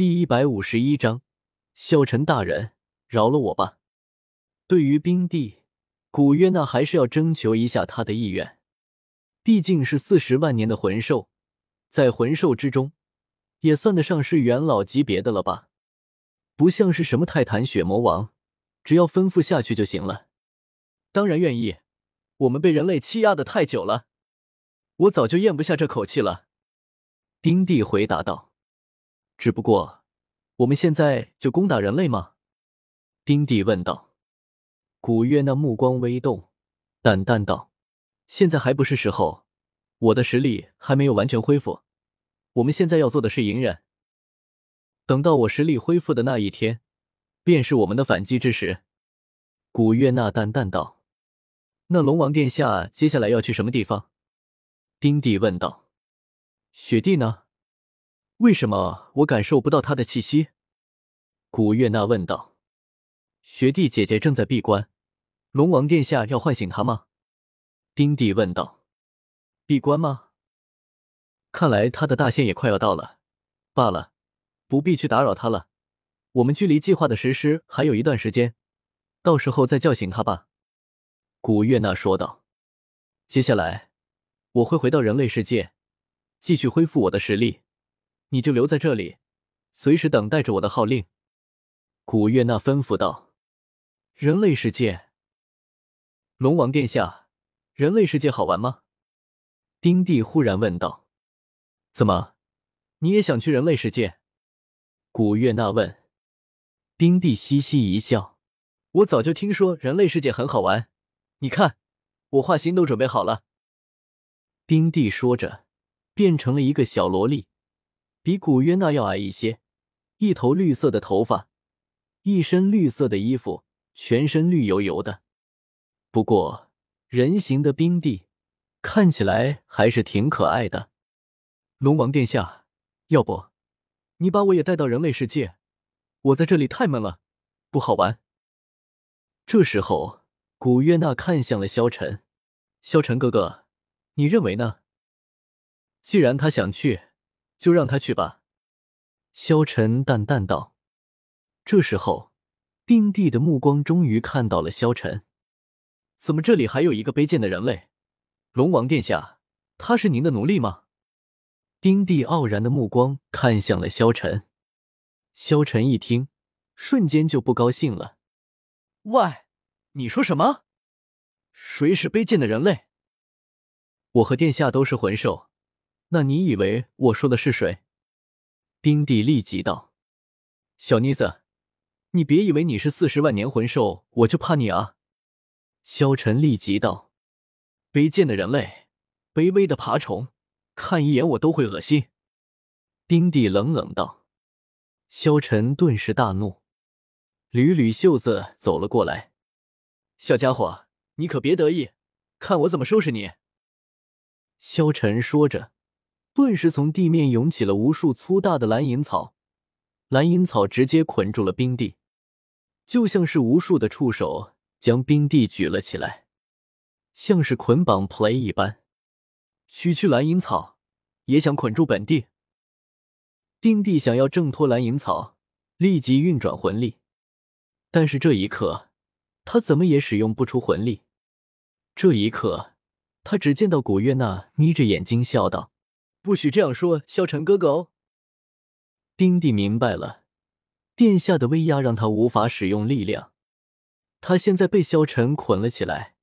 第一百五十一章，萧晨大人，饶了我吧。对于冰帝，古约娜还是要征求一下他的意愿。毕竟是四十万年的魂兽，在魂兽之中，也算得上是元老级别的了吧？不像是什么泰坦血魔王，只要吩咐下去就行了。当然愿意。我们被人类欺压的太久了，我早就咽不下这口气了。冰帝回答道。只不过，我们现在就攻打人类吗？丁帝问道。古月那目光微动，淡淡道：“现在还不是时候，我的实力还没有完全恢复。我们现在要做的是隐忍，等到我实力恢复的那一天，便是我们的反击之时。”古月娜淡淡道。那龙王殿下接下来要去什么地方？丁帝问道。雪帝呢？为什么我感受不到他的气息？古月娜问道。学弟姐姐正在闭关，龙王殿下要唤醒他吗？丁帝问道。闭关吗？看来他的大限也快要到了。罢了，不必去打扰他了。我们距离计划的实施还有一段时间，到时候再叫醒他吧。古月娜说道：“接下来我会回到人类世界，继续恢复我的实力。你就留在这里，随时等待着我的号令。”古月娜吩咐道：“人类世界，龙王殿下，人类世界好玩吗？”丁帝忽然问道：“怎么，你也想去人类世界？”古月娜问。丁帝嘻嘻一笑：“我早就听说人类世界很好玩。”你看，我画心都准备好了。丁帝说着，变成了一个小萝莉，比古约娜要矮一些，一头绿色的头发，一身绿色的衣服，全身绿油油的。不过，人形的冰帝看起来还是挺可爱的。龙王殿下，要不你把我也带到人类世界？我在这里太闷了，不好玩。这时候。古月娜看向了萧晨，萧晨哥哥，你认为呢？既然他想去，就让他去吧。萧晨淡淡道。这时候，冰帝的目光终于看到了萧晨。怎么这里还有一个卑贱的人类？龙王殿下，他是您的奴隶吗？冰帝傲然的目光看向了萧晨。萧晨一听，瞬间就不高兴了。喂！你说什么？谁是卑贱的人类？我和殿下都是魂兽，那你以为我说的是谁？冰帝立即道：“小妮子，你别以为你是四十万年魂兽，我就怕你啊！”萧晨立即道：“卑贱的人类，卑微的爬虫，看一眼我都会恶心。”冰帝冷冷道。萧晨顿时大怒，捋捋袖子走了过来。小家伙，你可别得意，看我怎么收拾你！萧晨说着，顿时从地面涌起了无数粗大的蓝银草，蓝银草直接捆住了冰帝，就像是无数的触手将冰帝举了起来，像是捆绑 play 一般。区区蓝银草也想捆住本帝？冰帝想要挣脱蓝银草，立即运转魂力，但是这一刻。他怎么也使用不出魂力。这一刻，他只见到古月娜眯着眼睛笑道：“不许这样说，萧晨哥哥哦。”丁帝明白了，殿下的威压让他无法使用力量。他现在被萧晨捆了起来，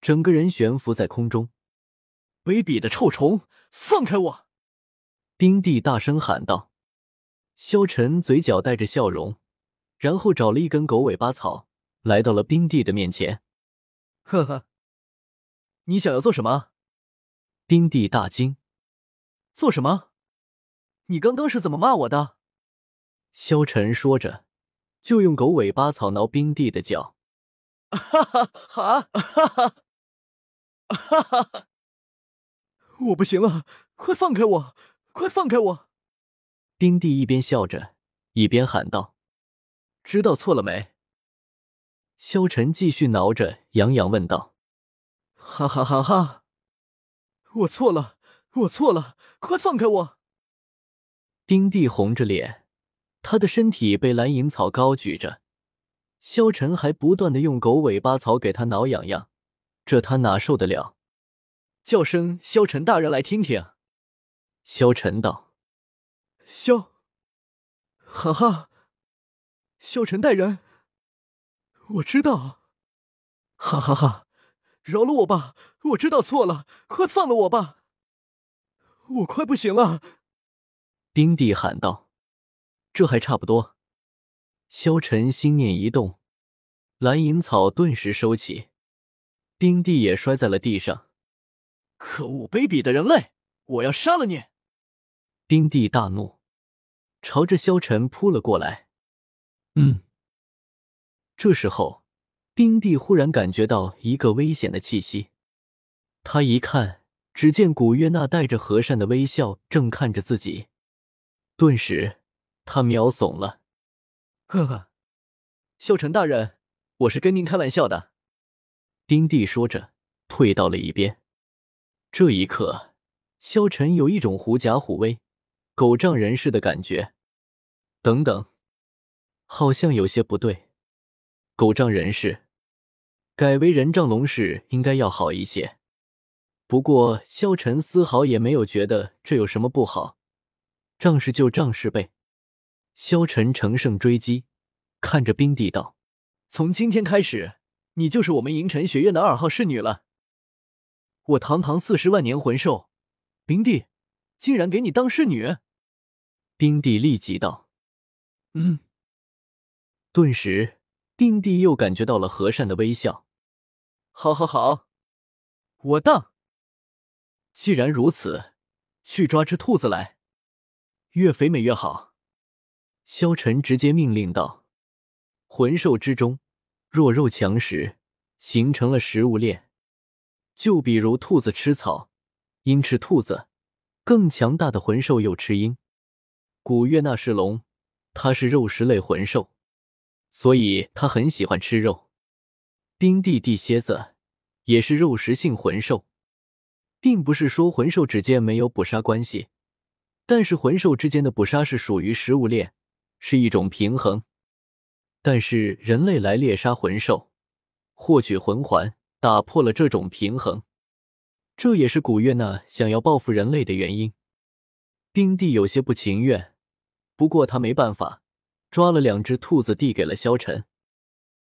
整个人悬浮在空中。卑鄙的臭虫，放开我！丁帝大声喊道。萧晨嘴角带着笑容，然后找了一根狗尾巴草。来到了冰帝的面前，呵呵，你想要做什么？冰帝大惊，做什么？你刚刚是怎么骂我的？萧晨说着，就用狗尾巴草挠冰帝的脚。哈哈哈！哈哈！哈哈！我不行了，快放开我！快放开我！冰帝一边笑着，一边喊道：“知道错了没？”萧晨继续挠着，洋洋问道：“哈哈哈哈！我错了，我错了，快放开我！”丁帝红着脸，他的身体被蓝银草高举着，萧晨还不断的用狗尾巴草给他挠痒痒，这他哪受得了？叫声萧晨大人来听听。萧晨道：“萧，哈哈，萧晨大人，我知道，哈哈哈，饶了我吧，我知道错了，快放了我吧，我快不行了。”冰帝喊道：“这还差不多。”萧晨心念一动，蓝银草顿时收起，冰帝也摔在了地上。可恶卑鄙的人类！我要杀了你！冰帝大怒，朝着萧晨扑了过来。嗯，这时候，冰帝忽然感觉到一个危险的气息。他一看，只见古月娜带着和善的微笑正看着自己，顿时他秒怂了。呵呵，萧晨大人，我是跟您开玩笑的。丁帝说着，退到了一边。这一刻，萧晨有一种狐假虎威。狗仗人势的感觉，等等，好像有些不对。狗仗人势，改为人仗龙势应该要好一些。不过萧晨丝毫也没有觉得这有什么不好，仗势就仗势呗。萧晨乘胜追击，看着冰帝道：“从今天开始，你就是我们银尘学院的二号侍女了。我堂堂四十万年魂兽，冰帝，竟然给你当侍女！”冰帝立即道：“嗯。”顿时，冰帝又感觉到了和善的微笑。“好，好，好，我当。既然如此，去抓只兔子来，越肥美越好。”萧晨直接命令道：“魂兽之中，弱肉强食，形成了食物链。就比如兔子吃草，鹰吃兔子，更强大的魂兽又吃鹰。”古月娜是龙，它是肉食类魂兽，所以它很喜欢吃肉。冰帝地蝎子也是肉食性魂兽，并不是说魂兽之间没有捕杀关系，但是魂兽之间的捕杀是属于食物链，是一种平衡。但是人类来猎杀魂兽，获取魂环，打破了这种平衡，这也是古月娜想要报复人类的原因。冰帝有些不情愿。不过他没办法，抓了两只兔子递给了萧晨。